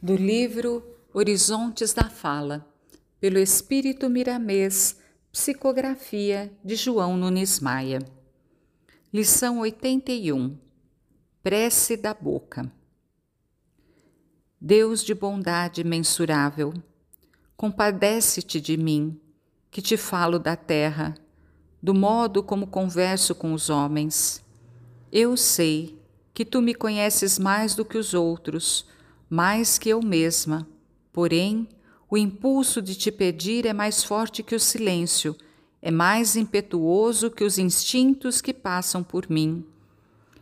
do livro Horizontes da Fala, pelo Espírito Miramês, psicografia de João Nunes Maia. Lição 81 Prece da Boca Deus de bondade mensurável, compadece-te de mim, que te falo da terra, do modo como converso com os homens. Eu sei que tu me conheces mais do que os outros mais que eu mesma. Porém, o impulso de te pedir é mais forte que o silêncio, é mais impetuoso que os instintos que passam por mim.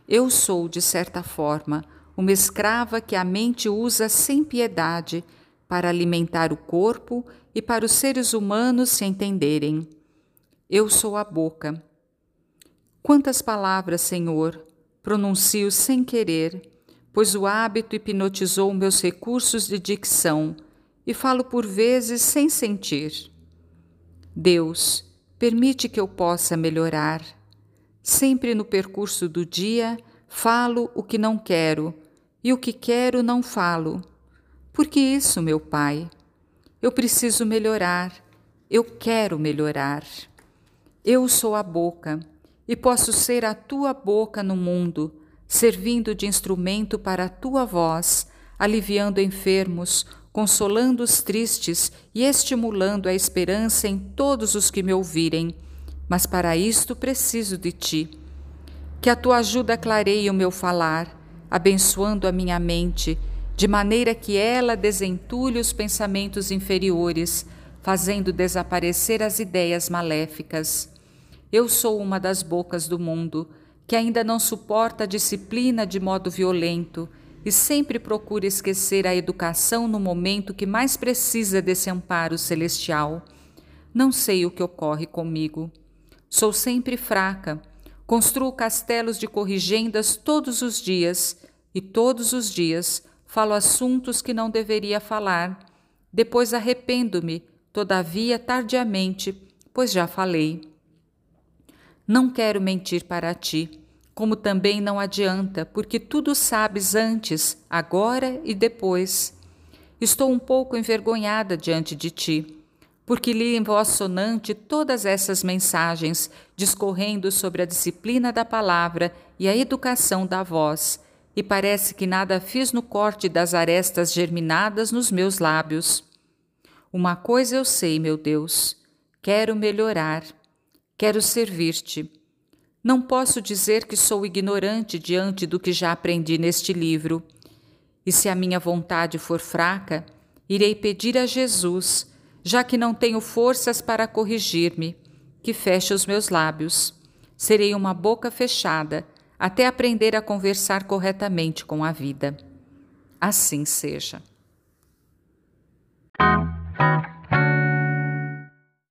Eu sou, de certa forma, uma escrava que a mente usa sem piedade para alimentar o corpo e para os seres humanos se entenderem. Eu sou a boca. Quantas palavras, Senhor, pronuncio sem querer pois o hábito hipnotizou meus recursos de dicção e falo por vezes sem sentir. Deus, permite que eu possa melhorar. Sempre no percurso do dia, falo o que não quero e o que quero não falo. Por que isso, meu Pai? Eu preciso melhorar, eu quero melhorar. Eu sou a boca e posso ser a tua boca no mundo servindo de instrumento para a tua voz, aliviando enfermos, consolando os tristes e estimulando a esperança em todos os que me ouvirem. Mas para isto preciso de ti. Que a tua ajuda clareie o meu falar, abençoando a minha mente, de maneira que ela desentulhe os pensamentos inferiores, fazendo desaparecer as ideias maléficas. Eu sou uma das bocas do mundo que ainda não suporta a disciplina de modo violento e sempre procura esquecer a educação no momento que mais precisa desse amparo celestial. Não sei o que ocorre comigo. Sou sempre fraca. Construo castelos de corrigendas todos os dias e todos os dias falo assuntos que não deveria falar. Depois arrependo-me, todavia tardiamente, pois já falei. Não quero mentir para ti, como também não adianta, porque tudo sabes antes, agora e depois. Estou um pouco envergonhada diante de ti, porque li em voz sonante todas essas mensagens, discorrendo sobre a disciplina da palavra e a educação da voz, e parece que nada fiz no corte das arestas germinadas nos meus lábios. Uma coisa eu sei, meu Deus, quero melhorar Quero servir-te. Não posso dizer que sou ignorante diante do que já aprendi neste livro. E se a minha vontade for fraca, irei pedir a Jesus, já que não tenho forças para corrigir-me, que feche os meus lábios. Serei uma boca fechada até aprender a conversar corretamente com a vida. Assim seja.